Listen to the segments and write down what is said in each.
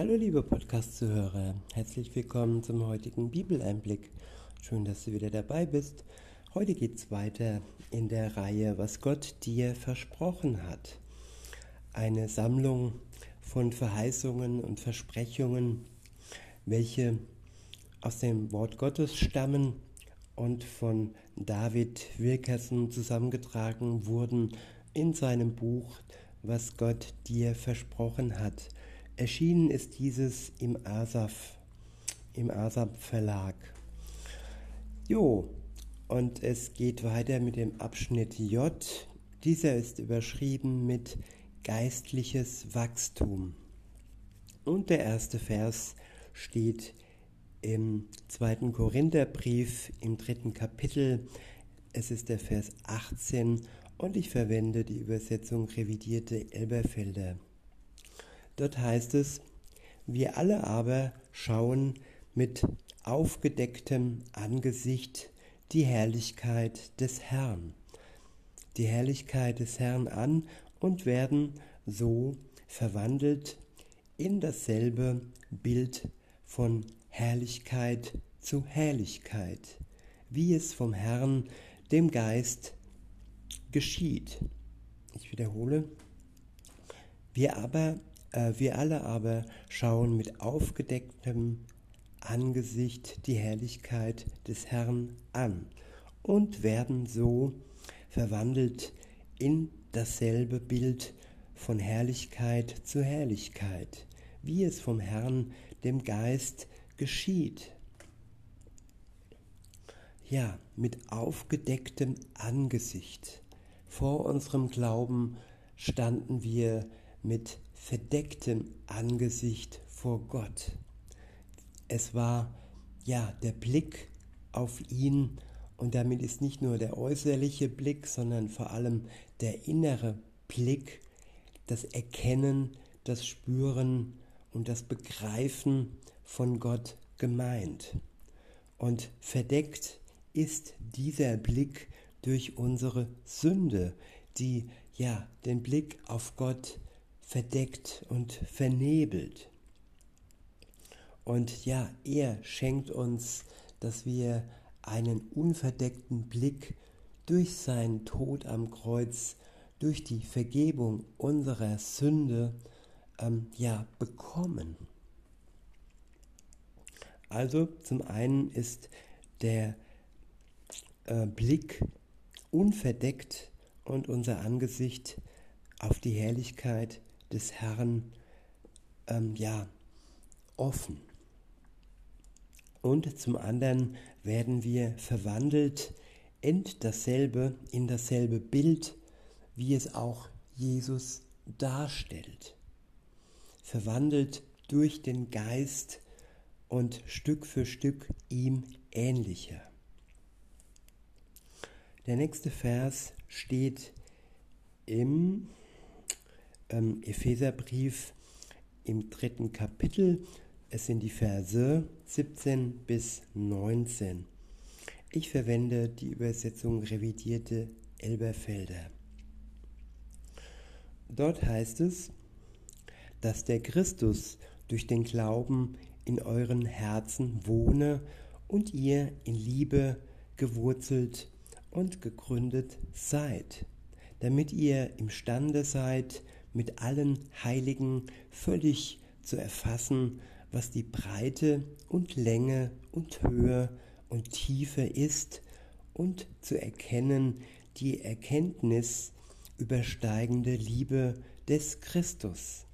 Hallo liebe Podcast-Zuhörer, herzlich willkommen zum heutigen Bibeleinblick. Schön, dass du wieder dabei bist. Heute geht es weiter in der Reihe, was Gott dir versprochen hat. Eine Sammlung von Verheißungen und Versprechungen, welche aus dem Wort Gottes stammen und von David Wilkerson zusammengetragen wurden in seinem Buch, was Gott dir versprochen hat. Erschienen ist dieses im Asaf, im Asaf Verlag. Jo, und es geht weiter mit dem Abschnitt J. Dieser ist überschrieben mit geistliches Wachstum. Und der erste Vers steht im zweiten Korintherbrief im dritten Kapitel. Es ist der Vers 18 und ich verwende die Übersetzung revidierte Elberfelder. Dort heißt es, wir alle aber schauen mit aufgedecktem Angesicht die Herrlichkeit des Herrn, die Herrlichkeit des Herrn an und werden so verwandelt in dasselbe Bild von Herrlichkeit zu Herrlichkeit, wie es vom Herrn, dem Geist, geschieht. Ich wiederhole, wir aber wir alle aber schauen mit aufgedecktem Angesicht die Herrlichkeit des Herrn an und werden so verwandelt in dasselbe Bild von Herrlichkeit zu Herrlichkeit, wie es vom Herrn, dem Geist, geschieht. Ja, mit aufgedecktem Angesicht. Vor unserem Glauben standen wir mit verdecktem Angesicht vor Gott. Es war ja der Blick auf ihn und damit ist nicht nur der äußerliche Blick, sondern vor allem der innere Blick, das Erkennen, das Spüren und das Begreifen von Gott gemeint. Und verdeckt ist dieser Blick durch unsere Sünde, die ja den Blick auf Gott verdeckt und vernebelt. Und ja, er schenkt uns, dass wir einen unverdeckten Blick durch seinen Tod am Kreuz, durch die Vergebung unserer Sünde, ähm, ja, bekommen. Also zum einen ist der äh, Blick unverdeckt und unser Angesicht auf die Herrlichkeit des Herrn ähm, ja, offen. Und zum anderen werden wir verwandelt in dasselbe, in dasselbe Bild, wie es auch Jesus darstellt. Verwandelt durch den Geist und Stück für Stück ihm ähnlicher. Der nächste Vers steht im ähm, Epheserbrief im dritten Kapitel. Es sind die Verse 17 bis 19. Ich verwende die Übersetzung revidierte Elberfelder. Dort heißt es, dass der Christus durch den Glauben in euren Herzen wohne und ihr in Liebe gewurzelt und gegründet seid, damit ihr imstande seid, mit allen Heiligen völlig zu erfassen, was die Breite und Länge und Höhe und Tiefe ist und zu erkennen die Erkenntnis übersteigende Liebe des Christus,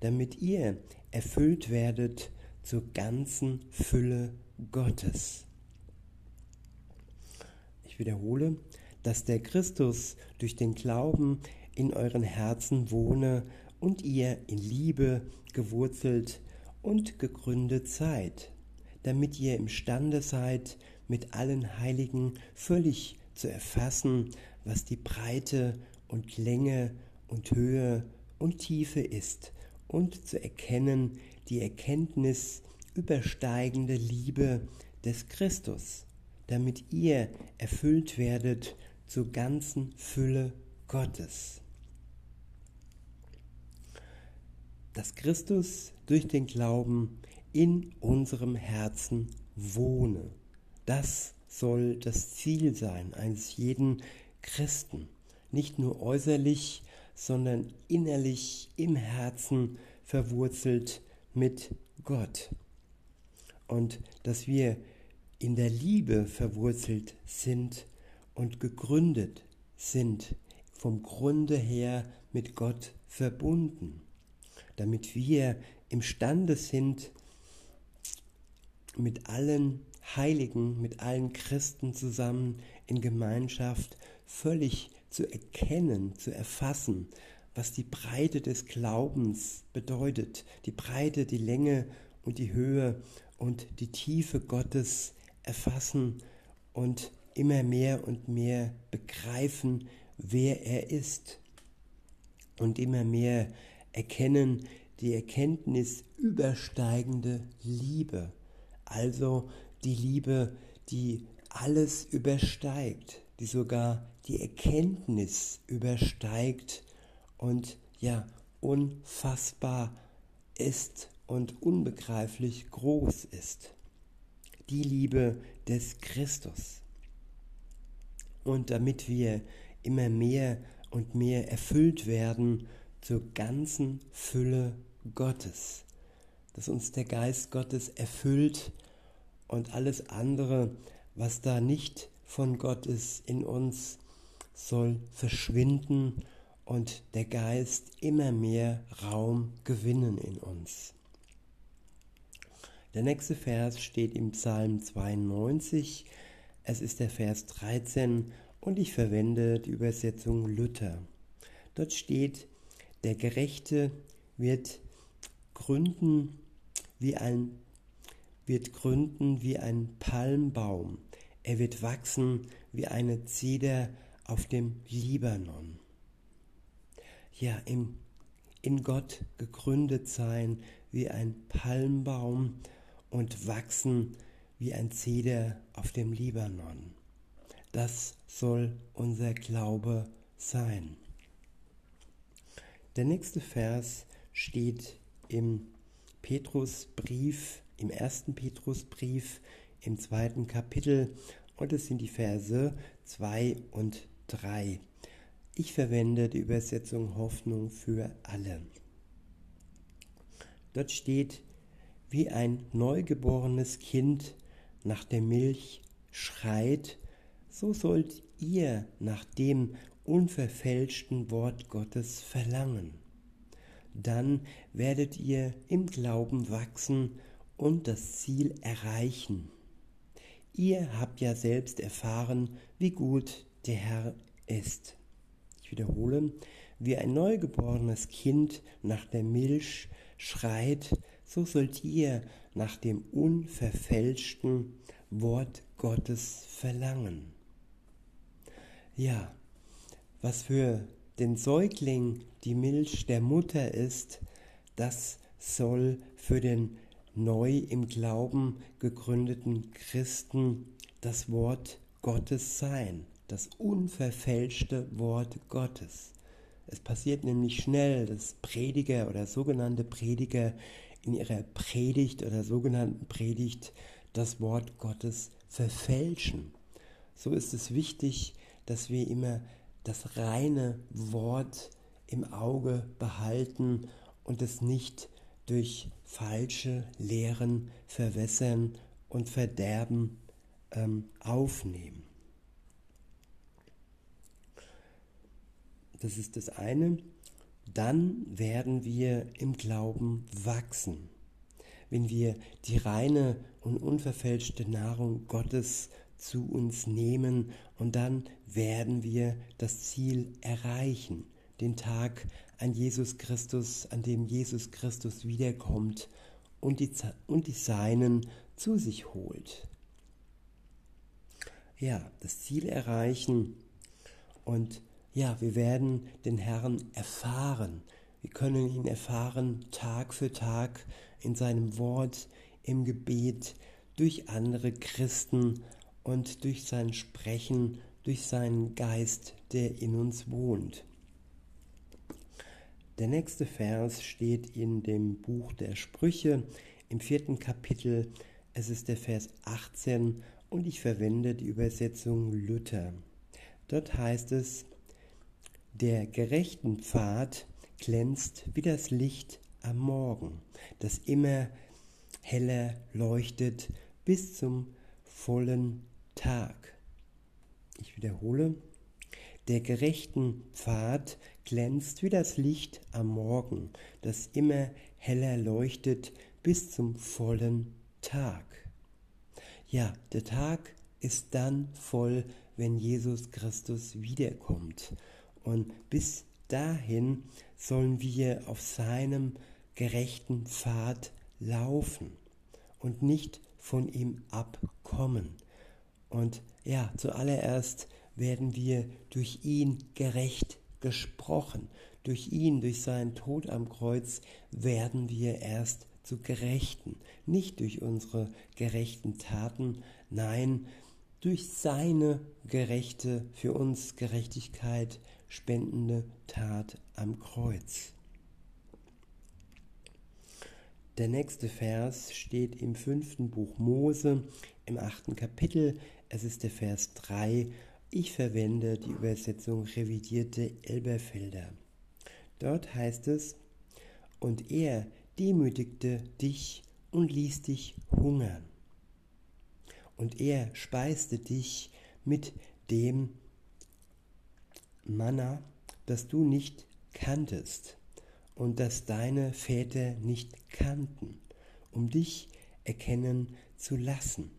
damit ihr erfüllt werdet zur ganzen Fülle Gottes. Ich wiederhole, dass der Christus durch den Glauben in euren Herzen wohne und ihr in Liebe gewurzelt und gegründet seid, damit ihr imstande seid, mit allen Heiligen völlig zu erfassen, was die Breite und Länge und Höhe und Tiefe ist, und zu erkennen die Erkenntnis übersteigende Liebe des Christus, damit ihr erfüllt werdet zur ganzen Fülle Gottes. Dass Christus durch den Glauben in unserem Herzen wohne. Das soll das Ziel sein eines jeden Christen. Nicht nur äußerlich, sondern innerlich im Herzen verwurzelt mit Gott. Und dass wir in der Liebe verwurzelt sind und gegründet sind, vom Grunde her mit Gott verbunden, damit wir imstande sind, mit allen Heiligen, mit allen Christen zusammen in Gemeinschaft völlig zu erkennen, zu erfassen, was die Breite des Glaubens bedeutet, die Breite, die Länge und die Höhe und die Tiefe Gottes erfassen und immer mehr und mehr begreifen, wer er ist und immer mehr erkennen die Erkenntnis übersteigende Liebe, also die Liebe, die alles übersteigt, die sogar die Erkenntnis übersteigt und ja unfassbar ist und unbegreiflich groß ist. Die Liebe des Christus. Und damit wir immer mehr und mehr erfüllt werden zur ganzen Fülle Gottes, dass uns der Geist Gottes erfüllt und alles andere, was da nicht von Gott ist in uns, soll verschwinden und der Geist immer mehr Raum gewinnen in uns. Der nächste Vers steht im Psalm 92. Es ist der Vers 13 und ich verwende die Übersetzung Luther. Dort steht, der Gerechte wird gründen wie ein wird gründen wie ein Palmbaum. Er wird wachsen wie eine Zeder auf dem Libanon. Ja, im, in Gott gegründet sein wie ein Palmbaum und wachsen wie ein Zeder auf dem Libanon. Das soll unser Glaube sein. Der nächste Vers steht im Petrusbrief, im ersten Petrusbrief, im zweiten Kapitel und es sind die Verse 2 und 3. Ich verwende die Übersetzung Hoffnung für alle. Dort steht, wie ein neugeborenes Kind nach der Milch schreit, so sollt ihr nach dem unverfälschten Wort Gottes verlangen. Dann werdet ihr im Glauben wachsen und das Ziel erreichen. Ihr habt ja selbst erfahren, wie gut der Herr ist. Ich wiederhole, wie ein neugeborenes Kind nach der Milch schreit, so sollt ihr nach dem unverfälschten Wort Gottes verlangen. Ja, was für den Säugling die Milch der Mutter ist, das soll für den neu im Glauben gegründeten Christen das Wort Gottes sein das unverfälschte Wort Gottes. Es passiert nämlich schnell, dass Prediger oder sogenannte Prediger in ihrer Predigt oder sogenannten Predigt das Wort Gottes verfälschen. So ist es wichtig, dass wir immer das reine Wort im Auge behalten und es nicht durch falsche Lehren verwässern und verderben ähm, aufnehmen. Das ist das eine. Dann werden wir im Glauben wachsen. Wenn wir die reine und unverfälschte Nahrung Gottes zu uns nehmen und dann werden wir das Ziel erreichen, den Tag an Jesus Christus, an dem Jesus Christus wiederkommt und die, und die Seinen zu sich holt. Ja, das Ziel erreichen und ja, wir werden den Herrn erfahren. Wir können ihn erfahren Tag für Tag in seinem Wort, im Gebet, durch andere Christen und durch sein Sprechen, durch seinen Geist, der in uns wohnt. Der nächste Vers steht in dem Buch der Sprüche im vierten Kapitel. Es ist der Vers 18 und ich verwende die Übersetzung Luther. Dort heißt es, der gerechten Pfad glänzt wie das Licht am Morgen, das immer heller leuchtet bis zum vollen Tag. Ich wiederhole, der gerechten Pfad glänzt wie das Licht am Morgen, das immer heller leuchtet bis zum vollen Tag. Ja, der Tag ist dann voll, wenn Jesus Christus wiederkommt. Und bis dahin sollen wir auf seinem gerechten Pfad laufen und nicht von ihm abkommen. Und ja, zuallererst werden wir durch ihn gerecht gesprochen. Durch ihn, durch seinen Tod am Kreuz werden wir erst zu Gerechten. Nicht durch unsere gerechten Taten, nein, durch seine gerechte, für uns Gerechtigkeit spendende Tat am Kreuz. Der nächste Vers steht im fünften Buch Mose, im achten Kapitel. Es ist der Vers 3. Ich verwende die Übersetzung revidierte Elberfelder. Dort heißt es, und er demütigte dich und ließ dich hungern. Und er speiste dich mit dem Manna, das du nicht kanntest und das deine Väter nicht kannten, um dich erkennen zu lassen,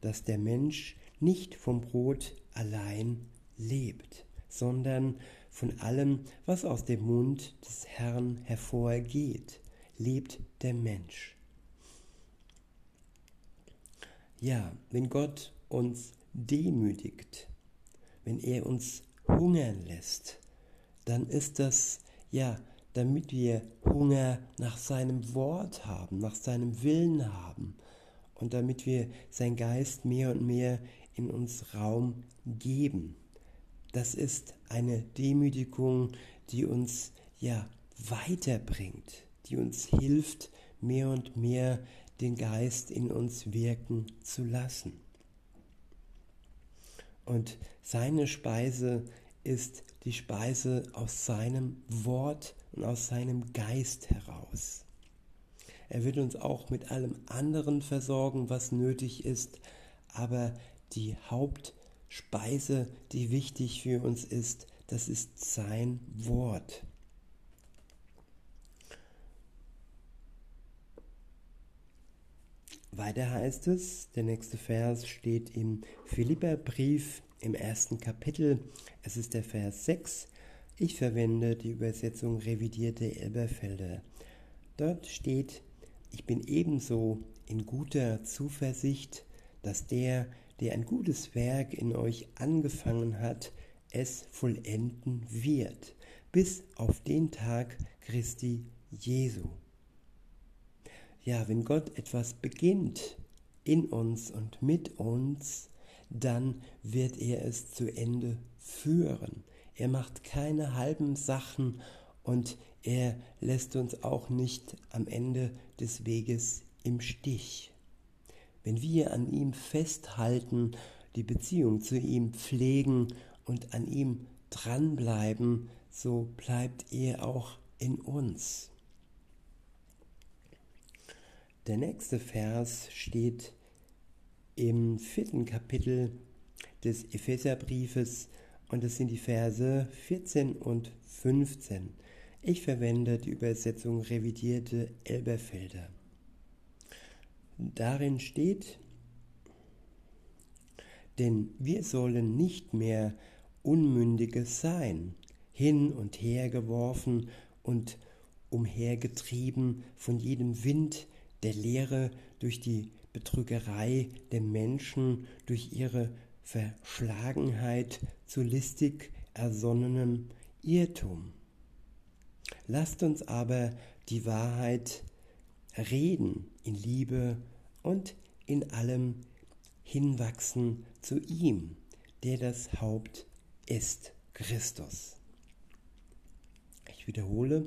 dass der Mensch nicht vom Brot allein lebt, sondern von allem, was aus dem Mund des Herrn hervorgeht, lebt der Mensch. Ja, wenn Gott uns demütigt, wenn er uns hungern lässt, dann ist das ja, damit wir Hunger nach seinem Wort haben, nach seinem Willen haben und damit wir sein Geist mehr und mehr in uns Raum geben. Das ist eine Demütigung, die uns ja weiterbringt, die uns hilft, mehr und mehr den Geist in uns wirken zu lassen. Und seine Speise ist die Speise aus seinem Wort und aus seinem Geist heraus. Er wird uns auch mit allem anderen versorgen, was nötig ist, aber die Hauptspeise, die wichtig für uns ist, das ist sein Wort. Weiter heißt es, der nächste Vers steht im Philipperbrief im ersten Kapitel. Es ist der Vers 6. Ich verwende die Übersetzung revidierte Elberfelder. Dort steht, ich bin ebenso in guter Zuversicht, dass der, der ein gutes Werk in euch angefangen hat, es vollenden wird, bis auf den Tag Christi Jesu. Ja, wenn Gott etwas beginnt in uns und mit uns, dann wird er es zu Ende führen. Er macht keine halben Sachen und er lässt uns auch nicht am Ende des Weges im Stich. Wenn wir an ihm festhalten, die Beziehung zu ihm pflegen und an ihm dranbleiben, so bleibt er auch in uns. Der nächste Vers steht im vierten Kapitel des Epheserbriefes und es sind die Verse 14 und 15. Ich verwende die Übersetzung revidierte Elberfelder. Darin steht, denn wir sollen nicht mehr Unmündige sein, hin und her geworfen und umhergetrieben von jedem Wind der Lehre durch die Betrügerei der Menschen, durch ihre Verschlagenheit zu listig ersonnenem Irrtum. Lasst uns aber die Wahrheit reden in Liebe und in allem hinwachsen zu ihm, der das Haupt ist, Christus. Ich wiederhole,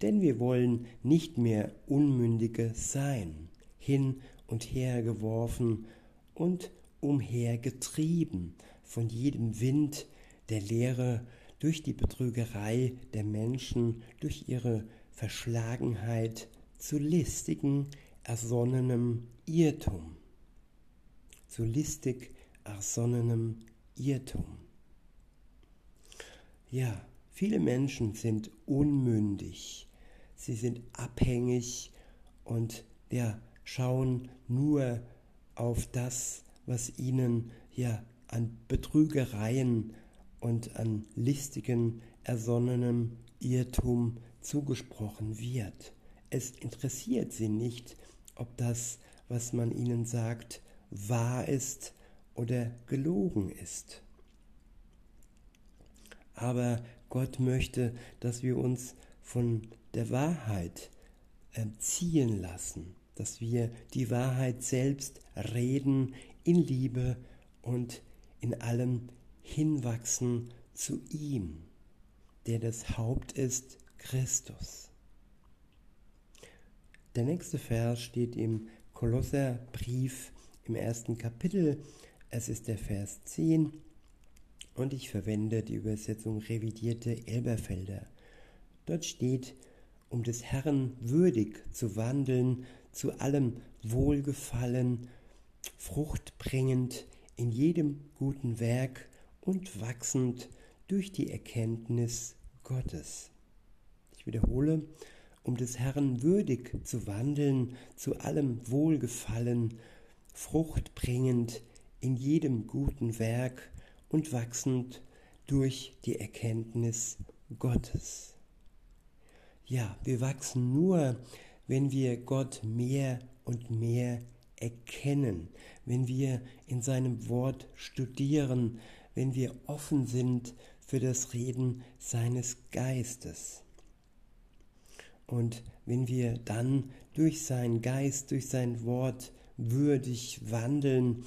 denn wir wollen nicht mehr Unmündige sein, hin und her geworfen und umhergetrieben von jedem Wind der Lehre, durch die Betrügerei der Menschen, durch ihre Verschlagenheit zu listigen, ersonnenem Irrtum. Zu listig ersonnenem Irrtum. Ja, viele Menschen sind unmündig, sie sind abhängig und ja, schauen nur auf das, was ihnen ja an Betrügereien und an listigen, ersonnenem Irrtum zugesprochen wird. Es interessiert sie nicht, ob das, was man ihnen sagt, wahr ist oder gelogen ist. Aber Gott möchte, dass wir uns von der Wahrheit ziehen lassen, dass wir die Wahrheit selbst reden in Liebe und in allem hinwachsen zu ihm, der das Haupt ist, Christus. Der nächste Vers steht im Kolosserbrief im ersten Kapitel. Es ist der Vers 10 und ich verwende die Übersetzung revidierte Elberfelder. Dort steht, um des Herrn würdig zu wandeln, zu allem Wohlgefallen, fruchtbringend in jedem guten Werk und wachsend durch die Erkenntnis Gottes. Ich wiederhole, um des Herrn würdig zu wandeln, zu allem Wohlgefallen, fruchtbringend in jedem guten Werk und wachsend durch die Erkenntnis Gottes. Ja, wir wachsen nur, wenn wir Gott mehr und mehr erkennen, wenn wir in seinem Wort studieren, wenn wir offen sind für das Reden seines Geistes. Und wenn wir dann durch seinen Geist, durch sein Wort würdig wandeln,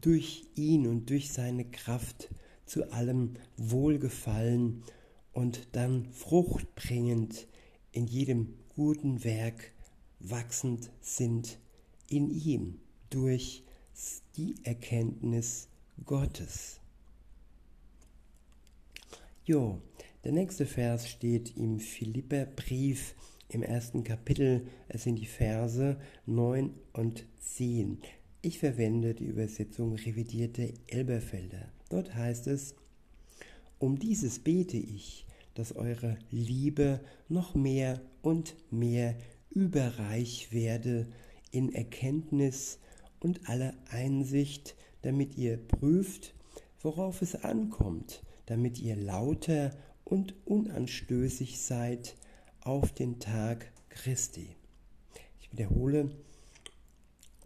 durch ihn und durch seine Kraft zu allem Wohlgefallen und dann fruchtbringend in jedem guten Werk wachsend sind in ihm durch die Erkenntnis Gottes. Jo, der nächste Vers steht im Philipperbrief im ersten Kapitel. Es sind die Verse 9 und 10. Ich verwende die Übersetzung revidierte Elberfelder. Dort heißt es, um dieses bete ich, dass eure Liebe noch mehr und mehr überreich werde in Erkenntnis und aller Einsicht, damit ihr prüft, worauf es ankommt, damit ihr lauter und unanstößig seid auf den Tag Christi. Ich wiederhole,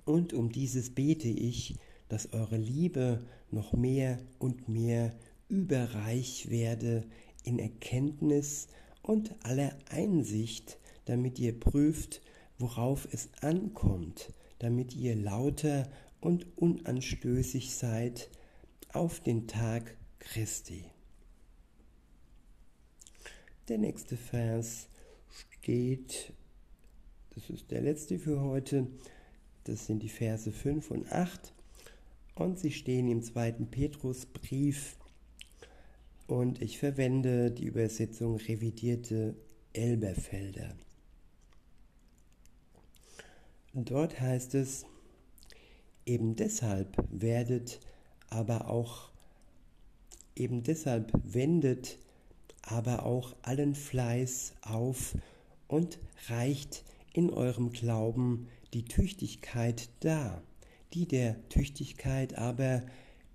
und um dieses bete ich, dass eure Liebe noch mehr und mehr überreich werde in Erkenntnis und aller Einsicht, damit ihr prüft, worauf es ankommt, damit ihr lauter und unanstößig seid auf den Tag Christi. Der nächste Vers steht, das ist der letzte für heute, das sind die Verse 5 und 8 und sie stehen im zweiten Petrusbrief und ich verwende die Übersetzung revidierte Elberfelder. Dort heißt es, eben deshalb werdet aber auch, eben deshalb wendet aber auch allen Fleiß auf und reicht in eurem Glauben die Tüchtigkeit dar, die der Tüchtigkeit aber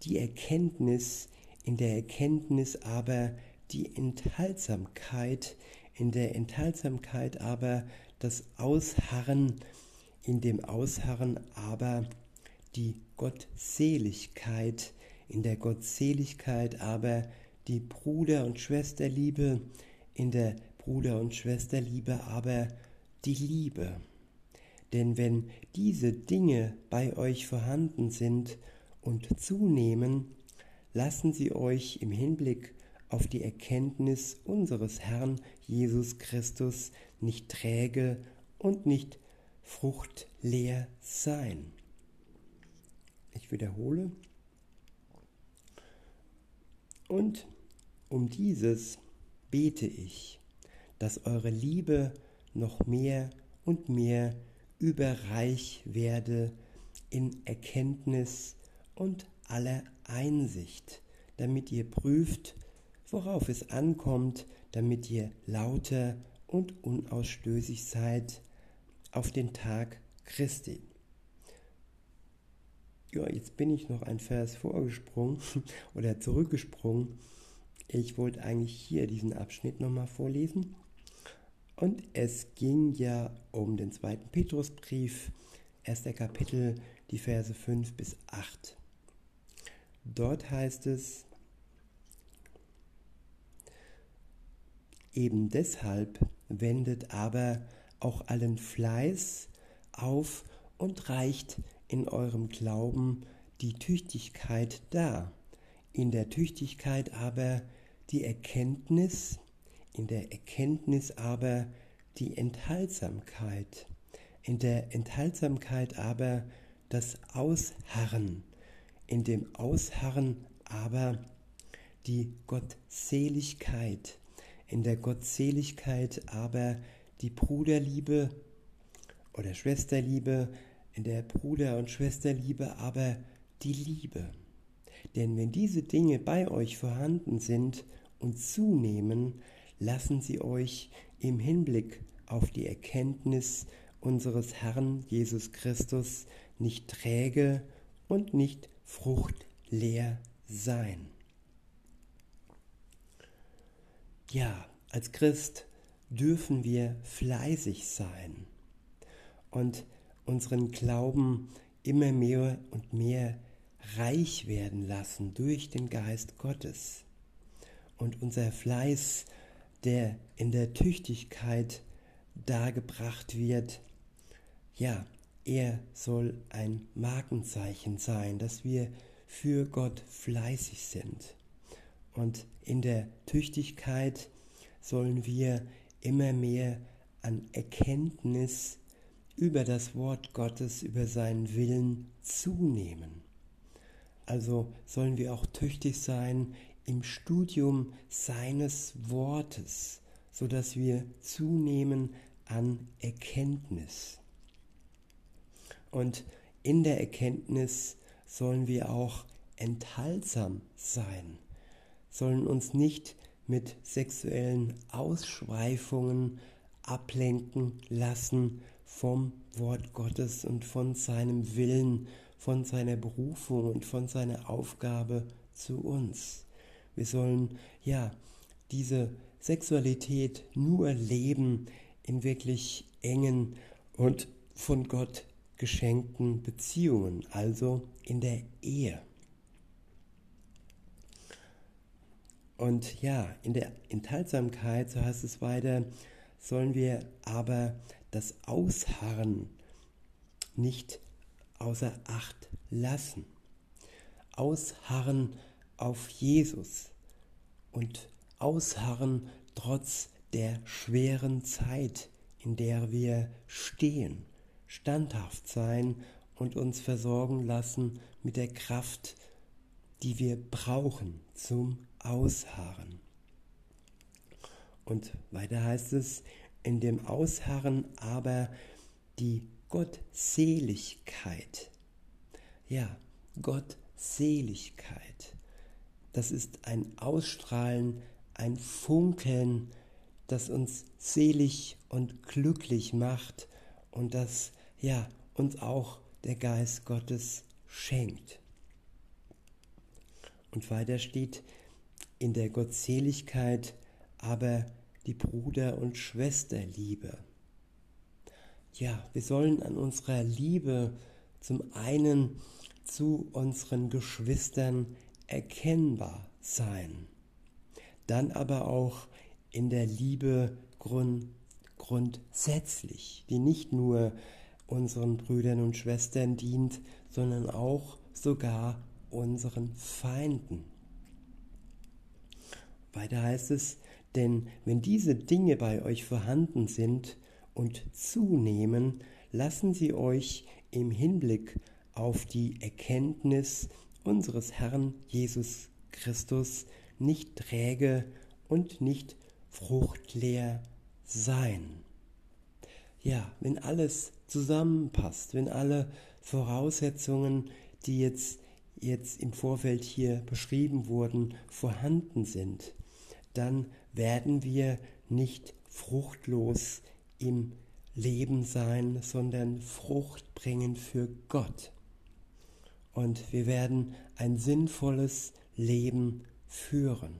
die Erkenntnis, in der Erkenntnis aber die Enthaltsamkeit, in der Enthaltsamkeit aber das Ausharren, in dem Ausharren aber die Gottseligkeit, in der Gottseligkeit aber die Bruder- und Schwesterliebe, in der Bruder- und Schwesterliebe aber die Liebe. Denn wenn diese Dinge bei euch vorhanden sind und zunehmen, lassen sie euch im Hinblick auf die Erkenntnis unseres Herrn Jesus Christus nicht träge und nicht fruchtleer sein. Ich wiederhole. Und um dieses bete ich, dass eure Liebe noch mehr und mehr überreich werde in Erkenntnis und aller Einsicht, damit ihr prüft, worauf es ankommt, damit ihr lauter und unausstößig seid auf den Tag Christi. Ja, jetzt bin ich noch ein Vers vorgesprungen oder zurückgesprungen. Ich wollte eigentlich hier diesen Abschnitt nochmal vorlesen. Und es ging ja um den zweiten Petrusbrief, erster Kapitel, die Verse 5 bis 8. Dort heißt es, eben deshalb wendet aber auch allen Fleiß auf und reicht in eurem Glauben die Tüchtigkeit dar, in der Tüchtigkeit aber die Erkenntnis, in der Erkenntnis aber die Enthaltsamkeit, in der Enthaltsamkeit aber das Ausharren, in dem Ausharren aber die Gottseligkeit, in der Gottseligkeit aber die Bruderliebe oder Schwesterliebe, in der Bruder- und Schwesterliebe aber die Liebe. Denn wenn diese Dinge bei euch vorhanden sind und zunehmen, lassen sie euch im Hinblick auf die Erkenntnis unseres Herrn Jesus Christus nicht träge und nicht fruchtleer sein. Ja, als Christ dürfen wir fleißig sein und unseren Glauben immer mehr und mehr reich werden lassen durch den Geist Gottes. Und unser Fleiß, der in der Tüchtigkeit dargebracht wird, ja, er soll ein Markenzeichen sein, dass wir für Gott fleißig sind. Und in der Tüchtigkeit sollen wir immer mehr an Erkenntnis über das Wort Gottes, über seinen Willen zunehmen. Also sollen wir auch tüchtig sein im Studium seines Wortes, so dass wir zunehmen an Erkenntnis. Und in der Erkenntnis sollen wir auch enthaltsam sein, sollen uns nicht mit sexuellen Ausschweifungen ablenken lassen vom Wort Gottes und von seinem Willen, von seiner Berufung und von seiner Aufgabe zu uns. Wir sollen ja diese Sexualität nur leben in wirklich engen und von Gott geschenkten Beziehungen, also in der Ehe. Und ja, in der Enthaltsamkeit, so heißt es weiter, sollen wir aber das Ausharren nicht außer Acht lassen. Ausharren auf Jesus und ausharren trotz der schweren Zeit, in der wir stehen, standhaft sein und uns versorgen lassen mit der Kraft, die wir brauchen zum Ausharren. Und weiter heißt es, in dem Ausharren aber die Gottseligkeit. Ja, Gottseligkeit. Das ist ein Ausstrahlen, ein Funkeln, das uns selig und glücklich macht und das ja uns auch der Geist Gottes schenkt. Und weiter steht in der Gottseligkeit aber die Bruder- und Schwesterliebe. Ja, wir sollen an unserer Liebe zum einen zu unseren Geschwistern erkennbar sein, dann aber auch in der Liebe grund, grundsätzlich, die nicht nur unseren Brüdern und Schwestern dient, sondern auch sogar unseren Feinden. Weiter heißt es, denn wenn diese Dinge bei euch vorhanden sind und zunehmen, lassen sie euch im Hinblick auf die Erkenntnis unseres Herrn Jesus Christus nicht träge und nicht fruchtleer sein. Ja, wenn alles zusammenpasst, wenn alle Voraussetzungen, die jetzt, jetzt im Vorfeld hier beschrieben wurden, vorhanden sind, dann werden wir nicht fruchtlos im Leben sein, sondern Frucht bringen für Gott. Und wir werden ein sinnvolles Leben führen.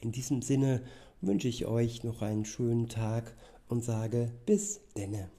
In diesem Sinne wünsche ich euch noch einen schönen Tag und sage bis denne.